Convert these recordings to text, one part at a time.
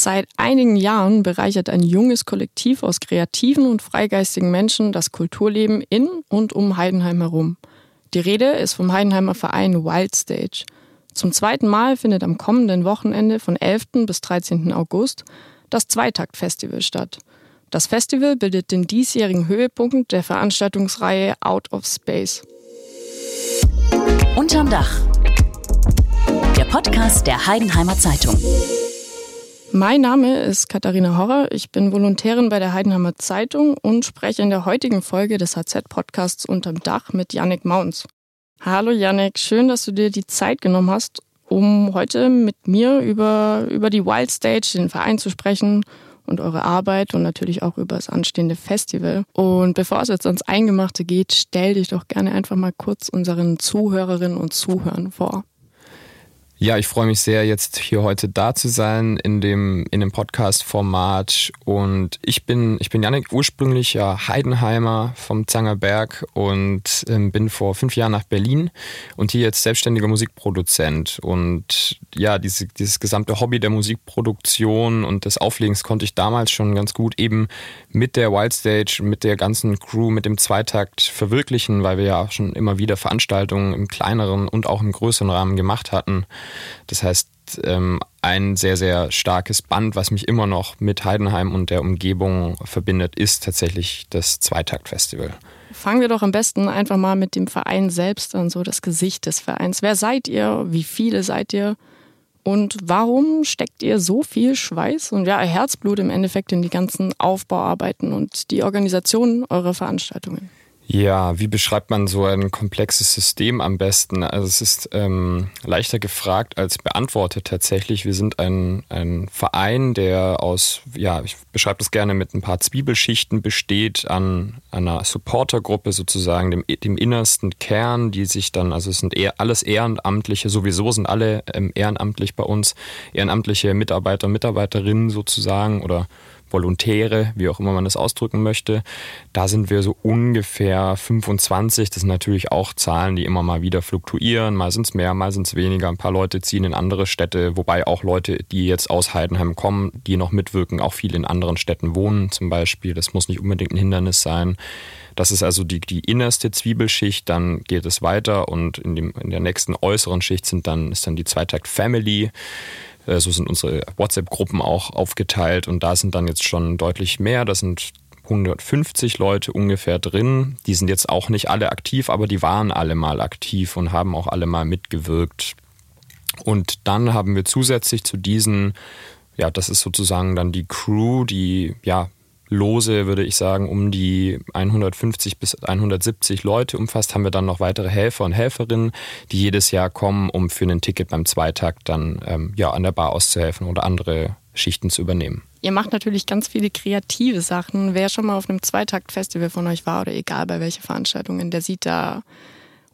Seit einigen Jahren bereichert ein junges Kollektiv aus kreativen und freigeistigen Menschen das Kulturleben in und um Heidenheim herum. Die Rede ist vom Heidenheimer Verein Wild Stage. Zum zweiten Mal findet am kommenden Wochenende von 11. bis 13. August das Zweitakt-Festival statt. Das Festival bildet den diesjährigen Höhepunkt der Veranstaltungsreihe Out of Space. Unterm Dach. Der Podcast der Heidenheimer Zeitung. Mein Name ist Katharina Horrer. Ich bin Volontärin bei der Heidenheimer Zeitung und spreche in der heutigen Folge des HZ-Podcasts Unterm Dach mit Yannick Mauns. Hallo Yannick, schön, dass du dir die Zeit genommen hast, um heute mit mir über, über die Wild Stage, den Verein zu sprechen und eure Arbeit und natürlich auch über das anstehende Festival. Und bevor es jetzt ans Eingemachte geht, stell dich doch gerne einfach mal kurz unseren Zuhörerinnen und Zuhörern vor. Ja, ich freue mich sehr, jetzt hier heute da zu sein in dem, in dem Podcast-Format. Und ich bin, ich bin Janik, ursprünglicher Heidenheimer vom Zangerberg und ähm, bin vor fünf Jahren nach Berlin und hier jetzt selbstständiger Musikproduzent. Und ja, diese, dieses gesamte Hobby der Musikproduktion und des Auflegens konnte ich damals schon ganz gut eben mit der Wildstage, mit der ganzen Crew, mit dem Zweitakt verwirklichen, weil wir ja schon immer wieder Veranstaltungen im kleineren und auch im größeren Rahmen gemacht hatten. Das heißt, ähm, ein sehr, sehr starkes Band, was mich immer noch mit Heidenheim und der Umgebung verbindet, ist tatsächlich das Zweitaktfestival. Fangen wir doch am besten einfach mal mit dem Verein selbst an, so das Gesicht des Vereins. Wer seid ihr? Wie viele seid ihr? Und warum steckt ihr so viel Schweiß und ja, Herzblut im Endeffekt in die ganzen Aufbauarbeiten und die Organisation eurer Veranstaltungen? Ja, wie beschreibt man so ein komplexes System am besten? Also es ist ähm, leichter gefragt als beantwortet tatsächlich. Wir sind ein, ein Verein, der aus, ja, ich beschreibe das gerne mit ein paar Zwiebelschichten besteht, an, einer Supportergruppe sozusagen, dem, dem innersten Kern, die sich dann, also es sind eher alles Ehrenamtliche, sowieso sind alle ähm, ehrenamtlich bei uns, ehrenamtliche Mitarbeiter und Mitarbeiterinnen sozusagen oder Volontäre, wie auch immer man das ausdrücken möchte. Da sind wir so ungefähr 25. Das sind natürlich auch Zahlen, die immer mal wieder fluktuieren. Mal sind es mehr, mal sind es weniger. Ein paar Leute ziehen in andere Städte, wobei auch Leute, die jetzt aus Heidenheim kommen, die noch mitwirken, auch viel in anderen Städten wohnen zum Beispiel. Das muss nicht unbedingt ein Hindernis sein. Das ist also die, die innerste Zwiebelschicht, dann geht es weiter und in, dem, in der nächsten äußeren Schicht sind dann, ist dann die Zweitakt Family. Äh, so sind unsere WhatsApp-Gruppen auch aufgeteilt und da sind dann jetzt schon deutlich mehr. Das sind 150 Leute ungefähr drin. Die sind jetzt auch nicht alle aktiv, aber die waren alle mal aktiv und haben auch alle mal mitgewirkt. Und dann haben wir zusätzlich zu diesen, ja, das ist sozusagen dann die Crew, die ja lose, würde ich sagen, um die 150 bis 170 Leute umfasst, haben wir dann noch weitere Helfer und Helferinnen, die jedes Jahr kommen, um für ein Ticket beim Zweitakt dann ähm, ja, an der Bar auszuhelfen oder andere Schichten zu übernehmen. Ihr macht natürlich ganz viele kreative Sachen. Wer schon mal auf einem Zweitakt-Festival von euch war oder egal bei welcher Veranstaltung, der sieht da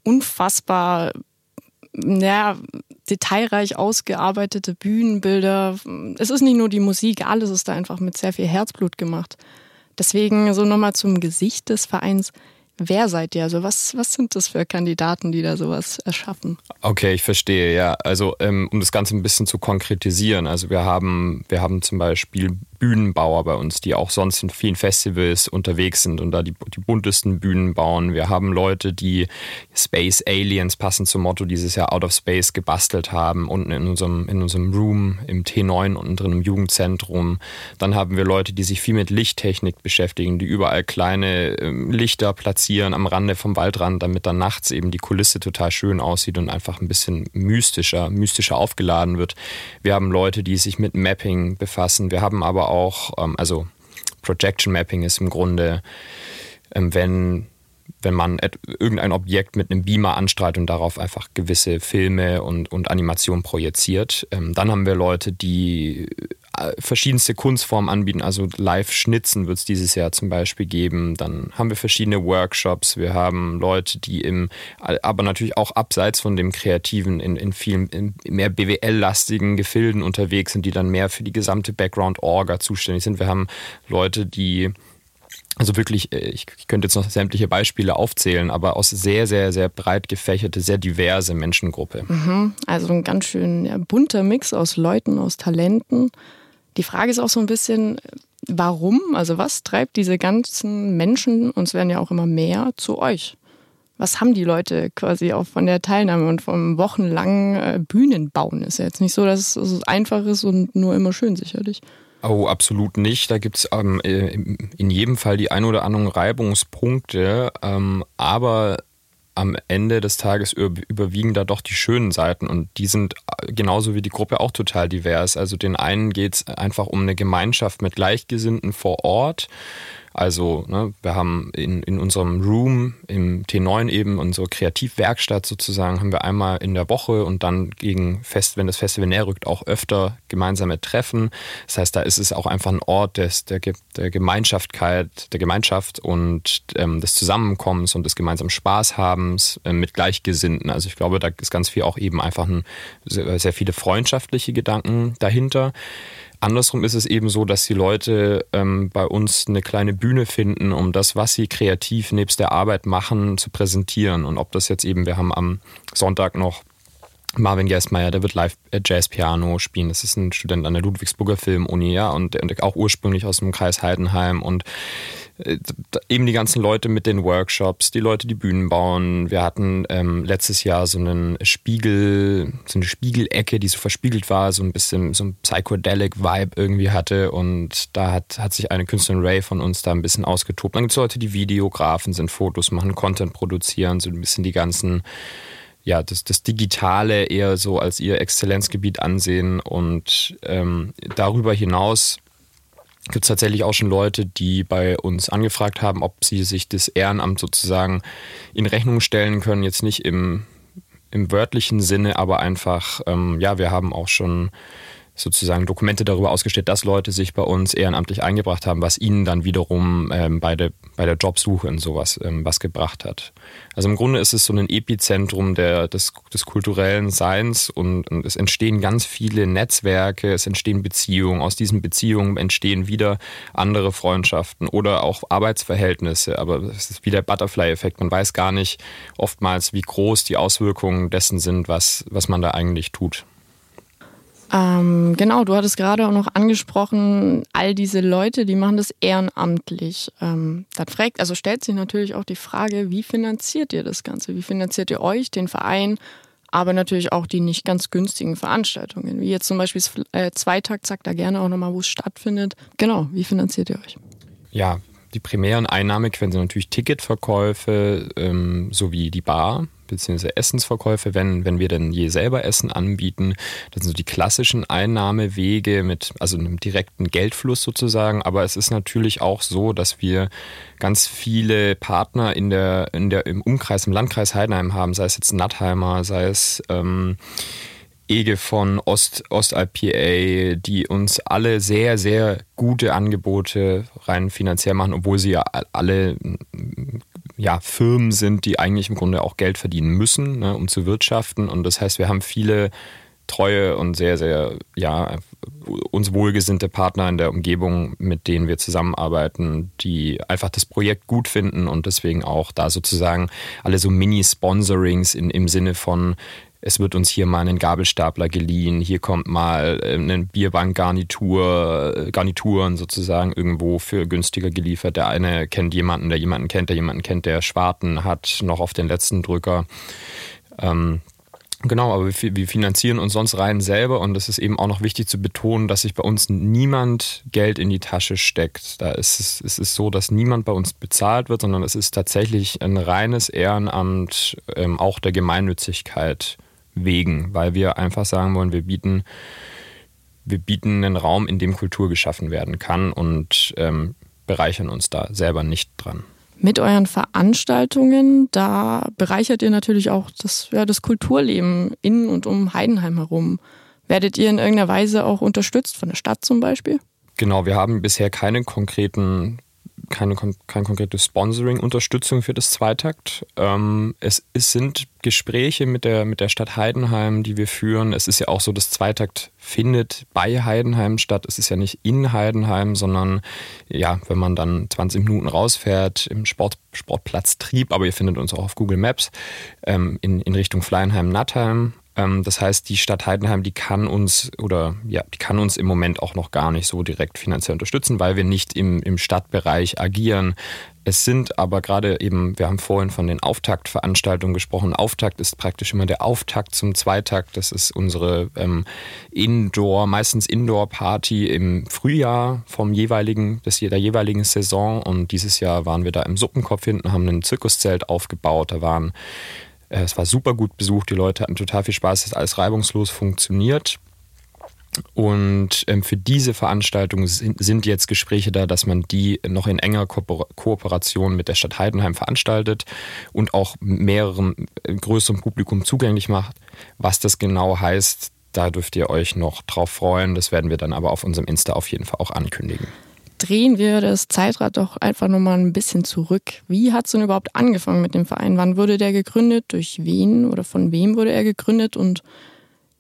unfassbar ja, detailreich ausgearbeitete Bühnenbilder. Es ist nicht nur die Musik, alles ist da einfach mit sehr viel Herzblut gemacht. Deswegen so nochmal zum Gesicht des Vereins. Wer seid ihr? Also was, was sind das für Kandidaten, die da sowas erschaffen? Okay, ich verstehe, ja. Also ähm, um das Ganze ein bisschen zu konkretisieren, also wir haben, wir haben zum Beispiel Bühnenbauer bei uns, die auch sonst in vielen Festivals unterwegs sind und da die, die buntesten Bühnen bauen. Wir haben Leute, die Space Aliens passend zum Motto dieses Jahr Out of Space gebastelt haben, unten in unserem, in unserem Room im T9 unten drin im Jugendzentrum. Dann haben wir Leute, die sich viel mit Lichttechnik beschäftigen, die überall kleine ähm, Lichter platzieren am Rande vom Waldrand, damit dann nachts eben die Kulisse total schön aussieht und einfach ein bisschen mystischer, mystischer aufgeladen wird. Wir haben Leute, die sich mit Mapping befassen. Wir haben aber auch auch, ähm, also Projection Mapping ist im Grunde, ähm, wenn, wenn man irgendein Objekt mit einem Beamer anstrahlt und darauf einfach gewisse Filme und, und Animationen projiziert. Ähm, dann haben wir Leute, die äh, verschiedenste Kunstformen anbieten. Also Live-Schnitzen wird es dieses Jahr zum Beispiel geben. Dann haben wir verschiedene Workshops. Wir haben Leute, die im, aber natürlich auch abseits von dem Kreativen in, in vielen in mehr BWL-lastigen Gefilden unterwegs sind, die dann mehr für die gesamte Background-Orga zuständig sind. Wir haben Leute, die also wirklich, äh, ich könnte jetzt noch sämtliche Beispiele aufzählen, aber aus sehr, sehr, sehr breit gefächerte, sehr diverse Menschengruppe. Mhm. Also ein ganz schön bunter Mix aus Leuten, aus Talenten Die Frage ist auch so ein bisschen, warum, also was treibt diese ganzen Menschen, und es werden ja auch immer mehr, zu euch? Was haben die Leute quasi auch von der Teilnahme und vom wochenlangen äh, Bühnenbauen? Ist ja jetzt nicht so, dass es einfach ist und nur immer schön sicherlich. Oh, absolut nicht. Da gibt es ähm, äh, in jedem Fall die ein oder anderen Reibungspunkte. Ähm, aber am Ende des Tages überwiegen da doch die schönen Seiten und die sind äh, genauso wie die Gruppe auch total divers. Also den einen geht es einfach um eine Gemeinschaft mit Gleichgesinnten vor Ort also ne, wir haben in, in unserem Room im T9 eben unsere Kreativwerkstatt sozusagen, haben wir einmal in der Woche und dann gegen Fest, wenn das Festival näher rückt, auch öfter gemeinsame Treffen. Das heißt, da ist es auch einfach ein Ort des, der, der Gemeinschaftigkeit, der Gemeinschaft und ähm, des Zusammenkommens und des gemeinsamen Spaßhabens äh, mit Gleichgesinnten. Also ich glaube, da ist ganz viel auch eben einfach ein, sehr, sehr viele freundschaftliche Gedanken dahinter. Andersrum ist es eben so, dass die Leute ähm, bei uns eine kleine Bühne finden, um das, was sie kreativ nebst der Arbeit machen, zu präsentieren. Und ob das jetzt eben, wir haben am Sonntag noch Marvin Gessmeier, der wird live äh, Jazz-Piano spielen. Das ist ein Student an der Ludwigsburger Filmuni, ja, und, und auch ursprünglich aus dem Kreis Heidenheim. Und eben die ganzen Leute mit den Workshops, die Leute, die Bühnen bauen. Wir hatten ähm, letztes Jahr so einen Spiegel, so eine Spiegelecke, die so verspiegelt war, so ein bisschen so ein Psychedelic-Vibe irgendwie hatte. Und da hat, hat sich eine Künstlerin Ray von uns da ein bisschen ausgetobt. Dann gibt es Leute, die Videografen sind, Fotos machen, Content produzieren, so ein bisschen die ganzen ja, das, das Digitale eher so als ihr Exzellenzgebiet ansehen und ähm, darüber hinaus gibt es tatsächlich auch schon Leute, die bei uns angefragt haben, ob sie sich das Ehrenamt sozusagen in Rechnung stellen können. Jetzt nicht im, im wörtlichen Sinne, aber einfach, ähm, ja, wir haben auch schon sozusagen Dokumente darüber ausgestellt, dass Leute sich bei uns ehrenamtlich eingebracht haben, was ihnen dann wiederum ähm, bei, der, bei der Jobsuche und sowas ähm, was gebracht hat. Also im Grunde ist es so ein Epizentrum der, des, des kulturellen Seins und, und es entstehen ganz viele Netzwerke, es entstehen Beziehungen, aus diesen Beziehungen entstehen wieder andere Freundschaften oder auch Arbeitsverhältnisse, aber es ist wie der Butterfly-Effekt, man weiß gar nicht oftmals, wie groß die Auswirkungen dessen sind, was, was man da eigentlich tut. Ähm, genau, du hattest gerade auch noch angesprochen, all diese Leute, die machen das ehrenamtlich. Ähm, dann fragt, also stellt sich natürlich auch die Frage, wie finanziert ihr das Ganze? Wie finanziert ihr euch, den Verein, aber natürlich auch die nicht ganz günstigen Veranstaltungen, wie jetzt zum Beispiel äh, Zweitakt, sagt da gerne auch nochmal, wo es stattfindet. Genau, wie finanziert ihr euch? Ja, die primären Einnahmequellen sind natürlich Ticketverkäufe ähm, sowie die Bar beziehungsweise Essensverkäufe, wenn, wenn wir denn je selber Essen anbieten. Das sind so die klassischen Einnahmewege mit also einem direkten Geldfluss sozusagen. Aber es ist natürlich auch so, dass wir ganz viele Partner in der, in der, im Umkreis, im Landkreis Heidenheim haben, sei es jetzt Nattheimer, sei es ähm, Ege von Ost, OstIPA, die uns alle sehr, sehr gute Angebote rein finanziell machen, obwohl sie ja alle ja, Firmen sind, die eigentlich im Grunde auch Geld verdienen müssen, ne, um zu wirtschaften. Und das heißt, wir haben viele treue und sehr, sehr, ja, uns wohlgesinnte Partner in der Umgebung, mit denen wir zusammenarbeiten, die einfach das Projekt gut finden und deswegen auch da sozusagen alle so Mini-Sponsorings im Sinne von, es wird uns hier mal ein Gabelstapler geliehen, hier kommt mal äh, eine Bierbankgarnitur, äh, Garnituren sozusagen irgendwo für günstiger geliefert. Der eine kennt jemanden, der jemanden kennt, der jemanden kennt, der Schwarten hat noch auf den letzten Drücker. Ähm, Genau, aber wir finanzieren uns sonst rein selber und es ist eben auch noch wichtig zu betonen, dass sich bei uns niemand Geld in die Tasche steckt. Da ist es, es ist so, dass niemand bei uns bezahlt wird, sondern es ist tatsächlich ein reines Ehrenamt ähm, auch der Gemeinnützigkeit wegen, weil wir einfach sagen wollen, wir bieten, wir bieten einen Raum, in dem Kultur geschaffen werden kann und ähm, bereichern uns da selber nicht dran. Mit euren Veranstaltungen, da bereichert ihr natürlich auch das, ja, das Kulturleben in und um Heidenheim herum. Werdet ihr in irgendeiner Weise auch unterstützt von der Stadt zum Beispiel? Genau, wir haben bisher keine konkreten keine, kein konkretes Sponsoring, Unterstützung für das Zweitakt. Ähm, es, es, sind Gespräche mit der, mit der Stadt Heidenheim, die wir führen. Es ist ja auch so, das Zweitakt findet bei Heidenheim statt. Es ist ja nicht in Heidenheim, sondern ja, wenn man dann 20 Minuten rausfährt im Sport, Sportplatz Trieb, aber ihr findet uns auch auf Google Maps, ähm, in, in Richtung Fleinheim-Nattheim. Ähm, das heißt, die Stadt Heidenheim, die kann uns oder ja, die kann uns im Moment auch noch gar nicht so direkt finanziell unterstützen, weil wir nicht im, im Stadtbereich agieren. Es sind aber gerade eben, wir haben vorhin von den Auftaktveranstaltungen gesprochen. Auftakt ist praktisch immer der Auftakt zum Zweitakt. Das ist unsere ähm, Indoor, meistens Indoor-Party im Frühjahr vom jeweiligen, des, der jeweiligen Saison. Und dieses Jahr waren wir da im Suppenkopf hinten, haben ein Zirkuszelt aufgebaut. Da waren es war super gut besucht, die Leute hatten total viel Spaß, es hat alles reibungslos funktioniert. Und ähm, für diese Veranstaltung sind, jetzt Gespräche da, dass man die noch in enger Ko Kooperation mit der Stadt Heidenheim veranstaltet und auch mehrerem äh, größerem Publikum zugänglich macht. Was das genau heißt, da dürft ihr euch noch drauf freuen. Das werden wir dann aber auf unserem Insta auf jeden Fall auch ankündigen drehen wir das Zeitrad doch einfach nochmal ein bisschen zurück. Wie hat es denn überhaupt angefangen mit dem Verein? Wann wurde der gegründet? Durch wen oder von wem wurde er gegründet? Und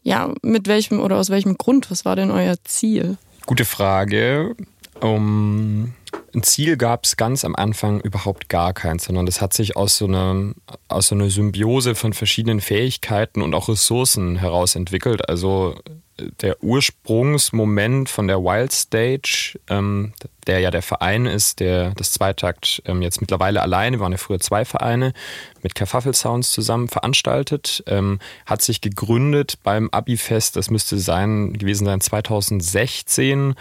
ja, mit welchem oder aus welchem Grund? Was war denn euer Ziel? Gute Frage. Um, ein Ziel gab es ganz am Anfang überhaupt gar keins, sondern das hat sich aus so, einer, aus so einer Symbiose von verschiedenen Fähigkeiten und auch Ressourcen heraus entwickelt. Also der Ursprungsmoment von der Wild Stage, ähm, der ja der Verein ist, der das Zweitakt ähm, jetzt mittlerweile alleine, waren ja früher zwei Vereine, mit Kerfuffle Sounds zusammen veranstaltet, ähm, hat sich gegründet beim Abi-Fest, das müsste sein, gewesen sein 2016.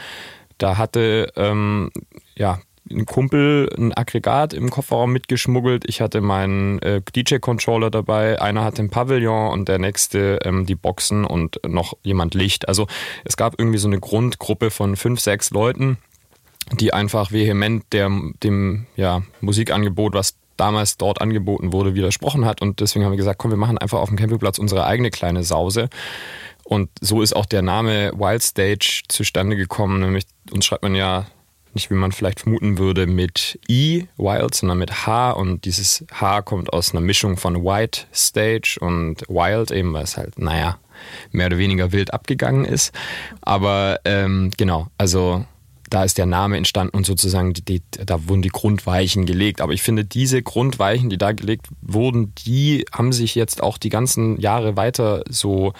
Da hatte ähm, ja, ein Kumpel ein Aggregat im Kofferraum mitgeschmuggelt. Ich hatte meinen äh, DJ-Controller dabei. Einer hatte ein Pavillon und der nächste ähm, die Boxen und noch jemand Licht. Also es gab irgendwie so eine Grundgruppe von fünf, sechs Leuten, die einfach vehement der, dem ja, Musikangebot, was damals dort angeboten wurde, widersprochen hat. Und deswegen haben wir gesagt, komm, wir machen einfach auf dem Campingplatz unsere eigene kleine Sause. Und so ist auch der Name Wild Stage zustande gekommen. Nämlich uns schreibt man ja nicht wie man vielleicht vermuten würde mit I, Wild, sondern mit H und dieses H kommt aus einer Mischung von White Stage und Wild, eben weil es halt, naja, mehr oder weniger wild abgegangen ist. Aber ähm, genau, also da ist der Name entstanden und sozusagen die, die, da wurden die Grundweichen gelegt. Aber ich finde, diese Grundweichen, die da gelegt wurden, die haben sich jetzt auch die ganzen Jahre weiter so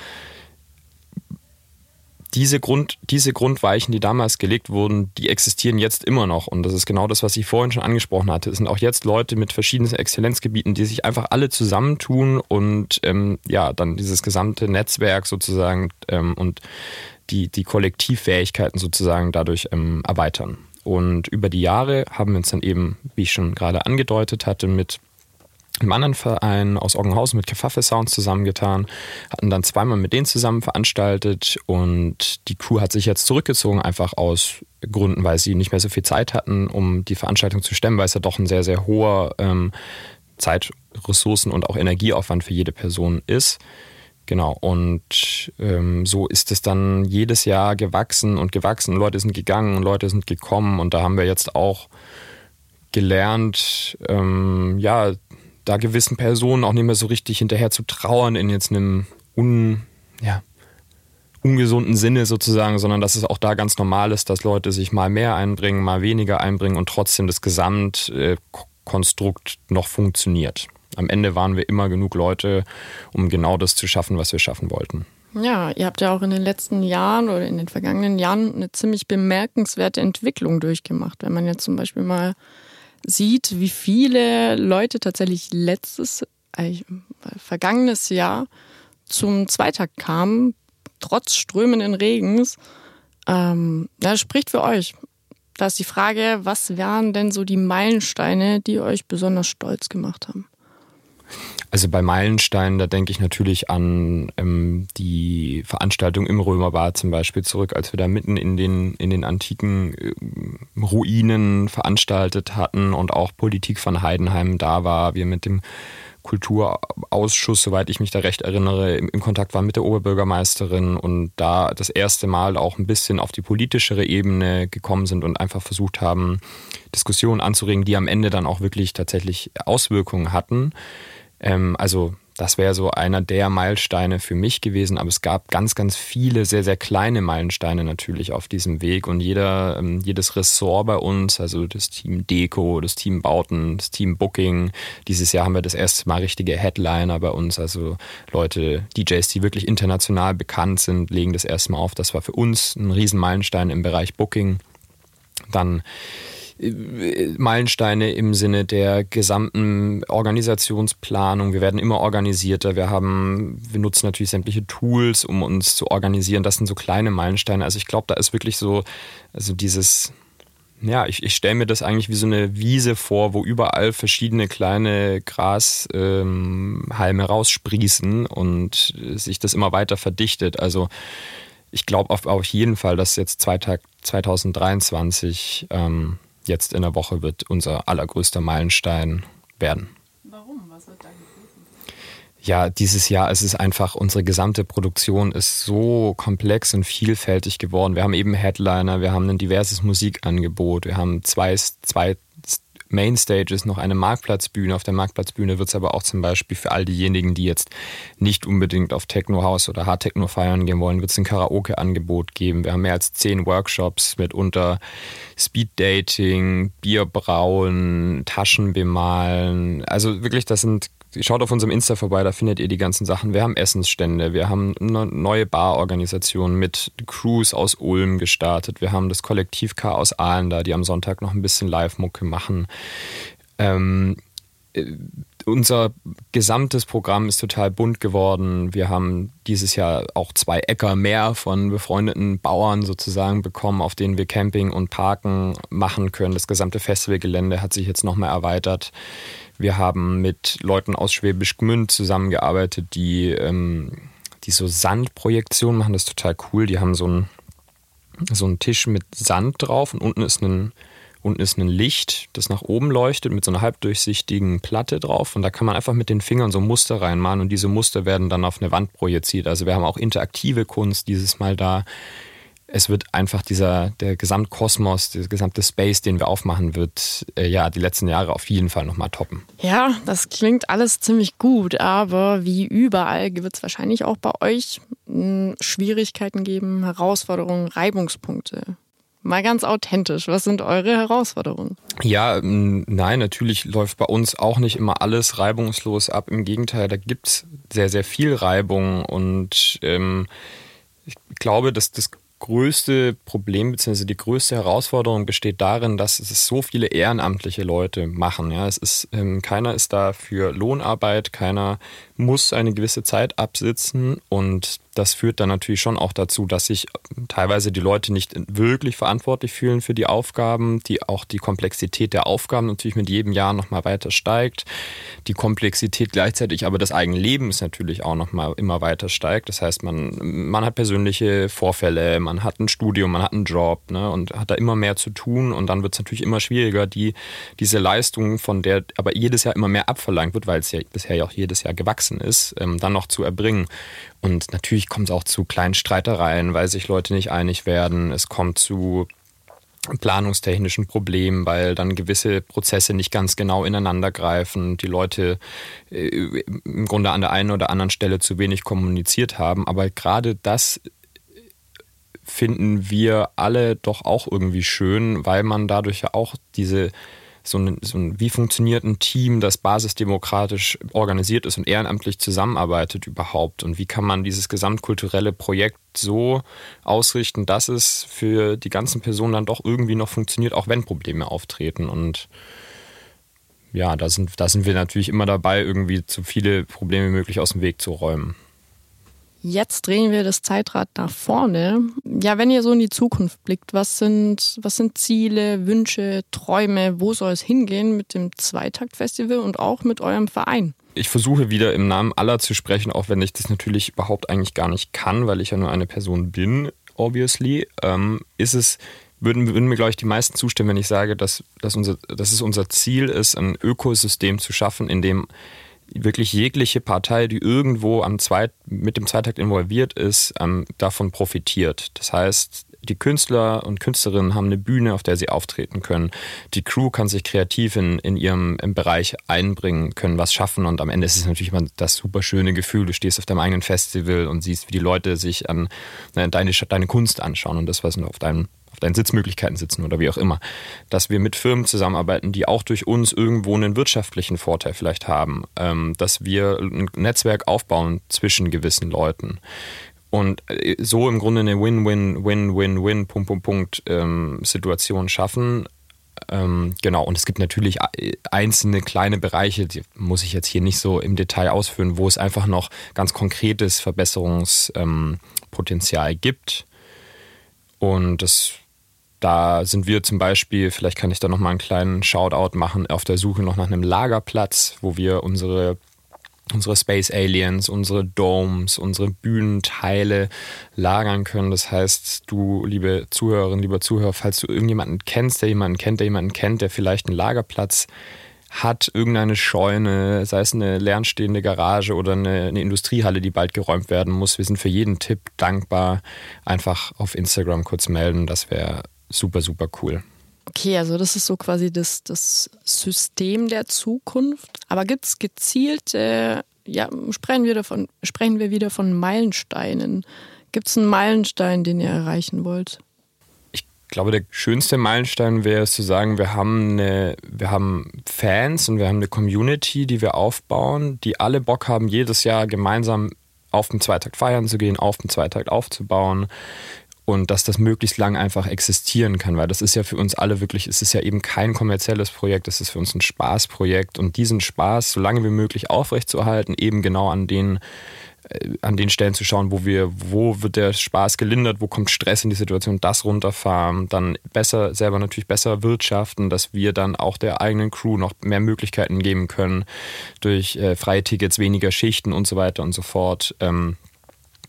diese, Grund, diese Grundweichen, die damals gelegt wurden, die existieren jetzt immer noch. Und das ist genau das, was ich vorhin schon angesprochen hatte. Es sind auch jetzt Leute mit verschiedenen Exzellenzgebieten, die sich einfach alle zusammentun und ähm, ja, dann dieses gesamte Netzwerk sozusagen ähm, und die, die Kollektivfähigkeiten sozusagen dadurch ähm, erweitern. Und über die Jahre haben wir uns dann eben, wie ich schon gerade angedeutet hatte, mit einem anderen Verein aus Oggenhausen mit Kefaffe Sounds zusammengetan, hatten dann zweimal mit denen zusammen veranstaltet und die Crew hat sich jetzt zurückgezogen, einfach aus Gründen, weil sie nicht mehr so viel Zeit hatten, um die Veranstaltung zu stemmen, weil es ja doch ein sehr, sehr hoher ähm, Zeit, Ressourcen und auch Energieaufwand für jede Person ist. Genau, und ähm, so ist es dann jedes Jahr gewachsen und gewachsen. Leute sind gegangen und Leute sind gekommen und da haben wir jetzt auch gelernt, ähm, ja, da gewissen Personen auch nicht mehr so richtig hinterher zu trauern in jetzt einem un, ja, ungesunden Sinne sozusagen, sondern dass es auch da ganz normal ist, dass Leute sich mal mehr einbringen, mal weniger einbringen und trotzdem das Gesamtkonstrukt noch funktioniert. Am Ende waren wir immer genug Leute, um genau das zu schaffen, was wir schaffen wollten. Ja, ihr habt ja auch in den letzten Jahren oder in den vergangenen Jahren eine ziemlich bemerkenswerte Entwicklung durchgemacht. Wenn man jetzt zum Beispiel mal sieht, wie viele Leute tatsächlich letztes, äh, vergangenes Jahr zum Zweitag kamen, trotz strömenden Regens. Ähm, das spricht für euch. Da ist die Frage, was wären denn so die Meilensteine, die euch besonders stolz gemacht haben? Also bei Meilensteinen, da denke ich natürlich an ähm, die Veranstaltung im Römerbad zum Beispiel zurück, als wir da mitten in den, in den antiken äh, Ruinen veranstaltet hatten und auch Politik von Heidenheim da war. Wir mit dem Kulturausschuss, soweit ich mich da recht erinnere, im, im Kontakt waren mit der Oberbürgermeisterin und da das erste Mal auch ein bisschen auf die politischere Ebene gekommen sind und einfach versucht haben, Diskussionen anzuregen, die am Ende dann auch wirklich tatsächlich Auswirkungen hatten. Ähm, also das wäre so einer der Meilensteine für mich gewesen. Aber es gab ganz, ganz viele sehr, sehr kleine Meilensteine natürlich auf diesem Weg. Und jeder, ähm, jedes Ressort bei uns, also das Team Deko, das Team Bauten, das Team Booking. Dieses Jahr haben wir das erste Mal richtige Headliner bei uns. Also Leute, DJs, die wirklich international bekannt sind, legen das erste Mal auf. Das war für uns ein Riesenmeilenstein im Bereich Booking. Dann Meilensteine im Sinne der gesamten Organisationsplanung. Wir werden immer organisierter. Wir haben, wir nutzen natürlich sämtliche Tools, um uns zu organisieren. Das sind so kleine Meilensteine. Also ich glaube, da ist wirklich so, also dieses, ja, ich, ich stelle mir das eigentlich wie so eine Wiese vor, wo überall verschiedene kleine Grashalme ähm, raussprießen und sich das immer weiter verdichtet. Also ich glaube auf, auf jeden Fall, dass jetzt 2023 ähm, jetzt in der Woche wird unser allergrößter Meilenstein werden. Warum? Was wird da geboten? Ja, dieses Jahr ist es einfach, unsere gesamte Produktion ist so komplex und vielfältig geworden. Wir haben eben Headliner, wir haben ein diverses Musikangebot, wir haben zwei, zwei Mainstage ist noch eine Marktplatzbühne. Auf der Marktplatzbühne wird es aber auch zum Beispiel für all diejenigen, die jetzt nicht unbedingt auf Techno House oder Hard Techno feiern gehen wollen, wird es ein Karaoke-Angebot geben. Wir haben mehr als zehn Workshops mit unter Speed Dating, Bierbrauen, Taschenbemalen. Also wirklich, das sind Schaut auf unserem Insta vorbei, da findet ihr die ganzen Sachen. Wir haben Essensstände, wir haben eine neue Barorganisation mit Crews aus Ulm gestartet. Wir haben das Kollektiv K aus Aalen da, die am Sonntag noch ein bisschen Live-Mucke machen. Ähm, äh, unser gesamtes Programm ist total bunt geworden. Wir haben dieses Jahr auch zwei Äcker mehr von befreundeten Bauern sozusagen bekommen, auf denen wir Camping und Parken machen können. Das gesamte Festivalgelände hat sich jetzt nochmal erweitert. Wir haben mit Leuten aus Schwäbisch Gmünd zusammengearbeitet, die, ähm, die so Sandprojektionen machen. Das ist total cool. Die haben so einen, so einen Tisch mit Sand drauf und unten ist ein Unten ist ein Licht, das nach oben leuchtet mit so einer halbdurchsichtigen Platte drauf. Und da kann man einfach mit den Fingern so Muster reinmalen und diese Muster werden dann auf eine Wand projiziert. Also wir haben auch interaktive Kunst dieses Mal da. Es wird einfach dieser, der Gesamtkosmos, der gesamte Space, den wir aufmachen, wird äh, ja die letzten Jahre auf jeden Fall nochmal toppen. Ja, das klingt alles ziemlich gut, aber wie überall wird es wahrscheinlich auch bei euch hm, Schwierigkeiten geben, Herausforderungen, Reibungspunkte. Mal ganz authentisch, was sind eure Herausforderungen? Ja, nein, natürlich läuft bei uns auch nicht immer alles reibungslos ab. Im Gegenteil, da gibt es sehr, sehr viel Reibung und ähm, ich glaube, dass das größte Problem bzw. die größte Herausforderung besteht darin, dass es so viele ehrenamtliche Leute machen. Ja, es ist ähm, keiner ist da für Lohnarbeit, keiner muss eine gewisse Zeit absitzen und das führt dann natürlich schon auch dazu, dass sich teilweise die Leute nicht wirklich verantwortlich fühlen für die Aufgaben, die auch die Komplexität der Aufgaben natürlich mit jedem Jahr nochmal weiter steigt. Die Komplexität gleichzeitig aber des eigenen Lebens natürlich auch nochmal immer weiter steigt. Das heißt, man, man hat persönliche Vorfälle, man hat ein Studium, man hat einen Job ne, und hat da immer mehr zu tun und dann wird es natürlich immer schwieriger, die, diese Leistung, von der aber jedes Jahr immer mehr abverlangt wird, weil es ja bisher ja auch jedes Jahr gewachsen ist, ähm, dann noch zu erbringen. Und natürlich kommt es auch zu kleinen Streitereien, weil sich Leute nicht einig werden. Es kommt zu planungstechnischen Problemen, weil dann gewisse Prozesse nicht ganz genau ineinander greifen, die Leute äh, im Grunde an der einen oder anderen Stelle zu wenig kommuniziert haben. Aber gerade das finden wir alle doch auch irgendwie schön, weil man dadurch ja auch diese so ein, so ein, wie funktioniert ein Team, das basisdemokratisch organisiert ist und ehrenamtlich zusammenarbeitet überhaupt? Und wie kann man dieses gesamtkulturelle Projekt so ausrichten, dass es für die ganzen Personen dann doch irgendwie noch funktioniert, auch wenn Probleme auftreten? Und ja, da sind, da sind wir natürlich immer dabei, irgendwie so viele Probleme möglich aus dem Weg zu räumen. Jetzt drehen wir das Zeitrad nach vorne. Ja, wenn ihr so in die Zukunft blickt, was sind, was sind Ziele, Wünsche, Träume? Wo soll es hingehen mit dem Zweitaktfestival und auch mit eurem Verein? Ich versuche wieder im Namen aller zu sprechen, auch wenn ich das natürlich überhaupt eigentlich gar nicht kann, weil ich ja nur eine Person bin, obviously. Ähm, ist es, würden, würden mir, glaube ich, die meisten zustimmen, wenn ich sage, dass, dass, unser, dass es unser Ziel ist, ein Ökosystem zu schaffen, in dem wirklich jegliche Partei, die irgendwo am Zweit, mit dem Zweitakt involviert ist, ähm, davon profitiert. Das heißt, die Künstler und Künstlerinnen haben eine Bühne, auf der sie auftreten können. Die Crew kann sich kreativ in, in ihrem Bereich einbringen, können was schaffen und am Ende ist es natürlich immer das super schöne Gefühl. Du stehst auf deinem eigenen Festival und siehst, wie die Leute sich an ne, deine, deine Kunst anschauen und das, was auf deinem auf deinen Sitzmöglichkeiten sitzen oder wie auch immer, dass wir mit Firmen zusammenarbeiten, die auch durch uns irgendwo einen wirtschaftlichen Vorteil vielleicht haben, ähm, dass wir ein Netzwerk aufbauen zwischen gewissen Leuten. Und äh, so im Grunde eine Win-Win-Win-Win-Win Punkt, Punkt, Punkt ähm, schaffen. Ähm, genau, und es gibt natürlich äh, einzelne kleine Bereiche, die muss ich jetzt hier nicht so im Detail ausführen, wo es einfach noch ganz konkretes Verbesserungspotenzial ähm, gibt. Und das da sind wir zum Beispiel, vielleicht kann ich da nochmal einen kleinen Shoutout machen, auf der Suche noch nach einem Lagerplatz, wo wir unsere unsere Space Aliens, unsere Domes, unsere Bühnenteile lagern können. Das heißt, du, liebe Zuhörerin, lieber Zuhörer, falls du irgendjemanden kennst, der jemanden kennt, der jemanden kennt, der vielleicht einen Lagerplatz hat, irgendeine Scheune, sei es eine leerstehende Garage oder eine, eine Industriehalle, die bald geräumt werden muss. Wir sind für jeden Tipp dankbar. Einfach auf Instagram kurz melden, das wäre super, super cool. Okay, also das ist so quasi das, das System der Zukunft. Aber gibt es gezielte, ja, sprechen wir, davon, sprechen wir wieder von Meilensteinen. Gibt es einen Meilenstein, den ihr erreichen wollt? Ich glaube, der schönste Meilenstein wäre es zu sagen, wir haben, eine, wir haben Fans und wir haben eine Community, die wir aufbauen, die alle Bock haben, jedes Jahr gemeinsam auf dem Zweitakt feiern zu gehen, auf dem Zweitakt aufzubauen, und dass das möglichst lang einfach existieren kann, weil das ist ja für uns alle wirklich, es ist ja eben kein kommerzielles Projekt, es ist für uns ein Spaßprojekt und diesen Spaß so lange wie möglich aufrechtzuerhalten, eben genau an den äh, an den Stellen zu schauen, wo wir, wo wird der Spaß gelindert, wo kommt Stress in die Situation, das runterfahren, dann besser, selber natürlich besser wirtschaften, dass wir dann auch der eigenen Crew noch mehr Möglichkeiten geben können durch äh, freie Tickets, weniger Schichten und so weiter und so fort. Ähm,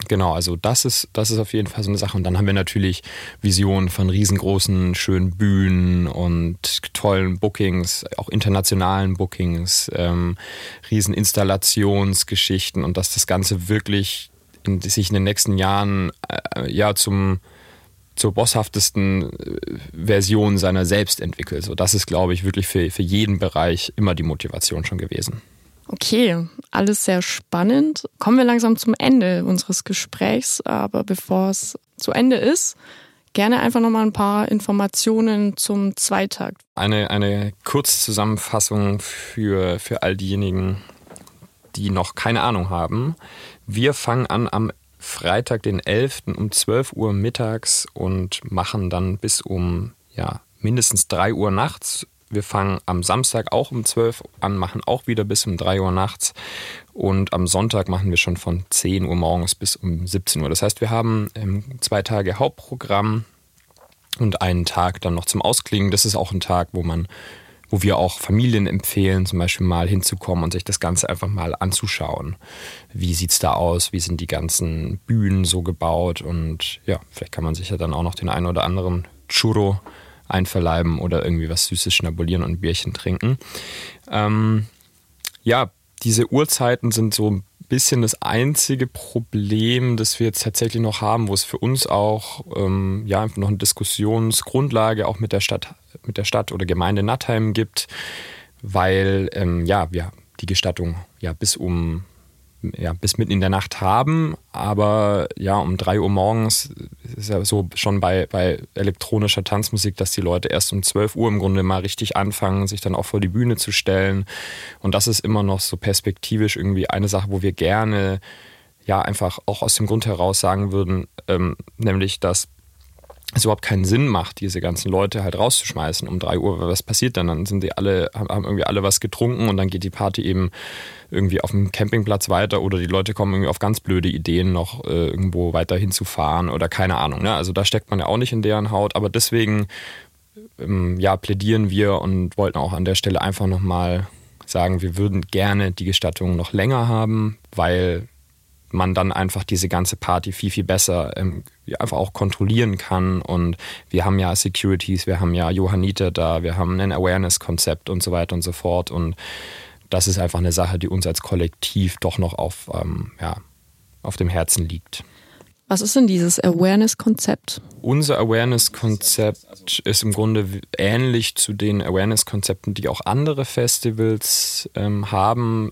Genau, also das ist, das ist auf jeden Fall so eine Sache. Und dann haben wir natürlich Visionen von riesengroßen, schönen Bühnen und tollen Bookings, auch internationalen Bookings, ähm, riesen Installationsgeschichten und dass das Ganze wirklich in, sich in den nächsten Jahren äh, ja zum zur bosshaftesten äh, Version seiner selbst entwickelt. So, das ist, glaube ich, wirklich für, für jeden Bereich immer die Motivation schon gewesen. Okay, alles sehr spannend. Kommen wir langsam zum Ende unseres Gesprächs, aber bevor es zu Ende ist, gerne einfach nochmal ein paar Informationen zum Zweitakt. Eine, eine Kurzzusammenfassung für, für all diejenigen, die noch keine Ahnung haben. Wir fangen an am Freitag, den 11. um 12 Uhr mittags und machen dann bis um ja, mindestens 3 Uhr nachts wir fangen am Samstag auch um 12 Uhr an, machen auch wieder bis um 3 Uhr nachts. Und am Sonntag machen wir schon von 10 Uhr morgens bis um 17 Uhr. Das heißt, wir haben ähm, zwei Tage Hauptprogramm und einen Tag dann noch zum Ausklingen. Das ist auch ein Tag, wo man wo wir auch Familien empfehlen, zum Beispiel mal hinzukommen und sich das Ganze einfach mal anzuschauen. Wie sieht es da aus? Wie sind die ganzen Bühnen so gebaut? Und ja, vielleicht kann man sich ja dann auch noch den einen oder anderen Churro einverleiben oder irgendwie was Süßes schnabulieren und ein Bierchen trinken. Ähm, ja, diese Uhrzeiten sind so ein bisschen das einzige Problem, das wir jetzt tatsächlich noch haben, wo es für uns auch ähm, ja, noch eine Diskussionsgrundlage auch mit der Stadt, mit der Stadt oder Gemeinde Nattheim gibt, weil ähm, ja, wir die Gestattung ja bis um ja, bis mitten in der Nacht haben, aber ja, um 3 Uhr morgens ist ja so schon bei, bei elektronischer Tanzmusik, dass die Leute erst um 12 Uhr im Grunde mal richtig anfangen, sich dann auch vor die Bühne zu stellen. Und das ist immer noch so perspektivisch irgendwie eine Sache, wo wir gerne ja einfach auch aus dem Grund heraus sagen würden, ähm, nämlich dass es überhaupt keinen Sinn macht, diese ganzen Leute halt rauszuschmeißen um 3 Uhr. Was passiert dann? Dann sind die alle, haben irgendwie alle was getrunken und dann geht die Party eben irgendwie auf dem Campingplatz weiter oder die Leute kommen irgendwie auf ganz blöde Ideen, noch äh, irgendwo weiter hinzufahren oder keine Ahnung. Ne? Also da steckt man ja auch nicht in deren Haut, aber deswegen ähm, ja, plädieren wir und wollten auch an der Stelle einfach nochmal sagen, wir würden gerne die Gestattung noch länger haben, weil man dann einfach diese ganze Party viel, viel besser ähm, einfach auch kontrollieren kann. Und wir haben ja Securities, wir haben ja Johanniter da, wir haben ein Awareness-Konzept und so weiter und so fort. Und das ist einfach eine Sache, die uns als Kollektiv doch noch auf, ähm, ja, auf dem Herzen liegt. Was ist denn dieses Awareness-Konzept? Unser Awareness-Konzept ist im Grunde ähnlich zu den Awareness-Konzepten, die auch andere Festivals ähm, haben.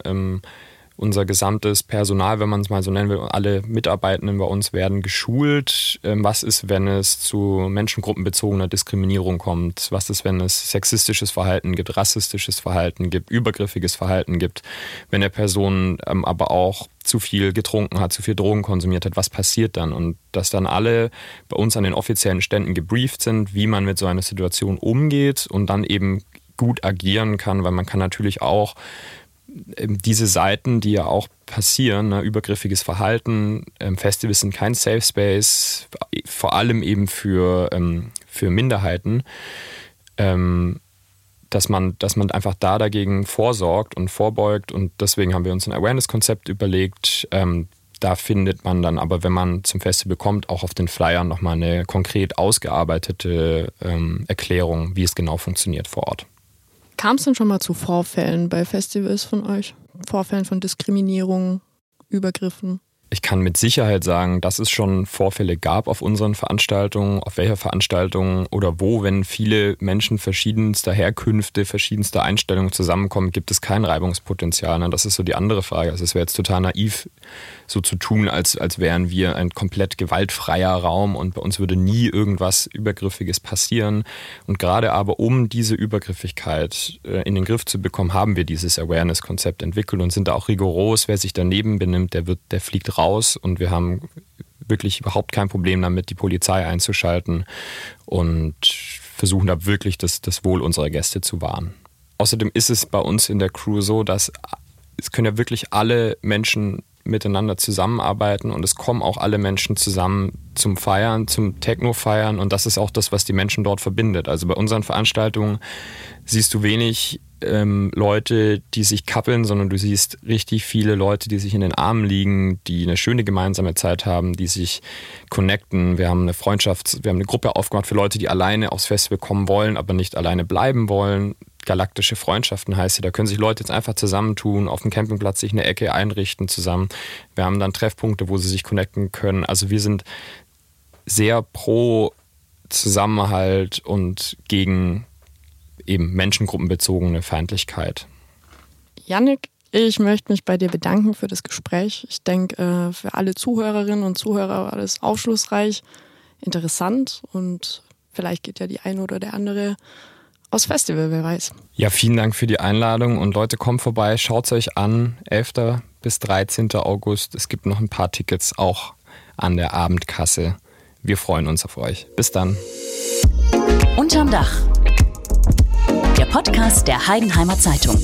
Unser gesamtes Personal, wenn man es mal so nennen will, alle Mitarbeitenden bei uns werden geschult. Ähm, was ist, wenn es zu menschengruppenbezogener Diskriminierung kommt? Was ist, wenn es sexistisches Verhalten gibt, rassistisches Verhalten gibt, übergriffiges Verhalten gibt? Wenn eine Person ähm, aber auch zu viel getrunken hat, zu viel Drogen konsumiert hat, was passiert dann? Und dass dann alle bei uns an den offiziellen Ständen gebrieft sind, wie man mit so einer Situation umgeht und dann eben gut agieren kann, weil man kann natürlich auch diese Seiten, die ja auch passieren, ne, übergriffiges Verhalten, ähm, Festivals sind kein Safe Space, vor allem eben für, ähm, für Minderheiten, ähm, dass, man, dass man einfach da dagegen vorsorgt und vorbeugt und deswegen haben wir uns ein Awareness-Konzept überlegt. Ähm, da findet man dann aber, wenn man zum Festival kommt, auch auf den Flyern nochmal eine konkret ausgearbeitete ähm, Erklärung, wie es genau funktioniert vor Ort. Kam es denn schon mal zu Vorfällen bei Festivals von euch? Vorfällen von Diskriminierung, Übergriffen? Ich kann mit Sicherheit sagen, dass es schon Vorfälle gab auf unseren Veranstaltungen, auf welcher Veranstaltung oder wo, wenn viele Menschen verschiedenster Herkünfte, verschiedenster Einstellungen zusammenkommen, gibt es kein Reibungspotenzial. Ne? Das ist so die andere Frage. Also es wäre jetzt total naiv, so zu tun, als, als wären wir ein komplett gewaltfreier Raum und bei uns würde nie irgendwas Übergriffiges passieren. Und gerade aber um diese Übergriffigkeit äh, in den Griff zu bekommen, haben wir dieses Awareness-Konzept entwickelt und sind da auch rigoros. Wer sich daneben benimmt, der wird, der fliegt raus und wir haben wirklich überhaupt kein Problem damit, die Polizei einzuschalten und versuchen da wirklich das, das Wohl unserer Gäste zu wahren. Außerdem ist es bei uns in der Crew so, dass es können ja wirklich alle Menschen miteinander zusammenarbeiten und es kommen auch alle Menschen zusammen zum Feiern, zum Techno-Feiern und das ist auch das, was die Menschen dort verbindet. Also bei unseren Veranstaltungen siehst du wenig ähm, Leute, die sich kappeln, sondern du siehst richtig viele Leute, die sich in den Armen liegen, die eine schöne gemeinsame Zeit haben, die sich connecten. Wir haben eine Freundschaft, wir haben eine Gruppe aufgemacht für Leute, die alleine aufs Festival kommen wollen, aber nicht alleine bleiben wollen. Galaktische Freundschaften heißt sie. Da können sich Leute jetzt einfach zusammentun, auf dem Campingplatz sich eine Ecke einrichten zusammen. Wir haben dann Treffpunkte, wo sie sich connecten können. Also wir sind sehr pro Zusammenhalt und gegen eben menschengruppenbezogene Feindlichkeit. Yannick, ich möchte mich bei dir bedanken für das Gespräch. Ich denke, äh, für alle Zuhörerinnen und Zuhörer war das aufschlussreich, interessant und vielleicht geht ja die eine oder der andere aus Festival, wer weiß. Ja, vielen Dank für die Einladung und Leute, kommt vorbei, schaut es euch an. 11. bis 13. August. Es gibt noch ein paar Tickets auch an der Abendkasse. Wir freuen uns auf euch. Bis dann. Unterm Dach der Podcast der Heidenheimer Zeitung.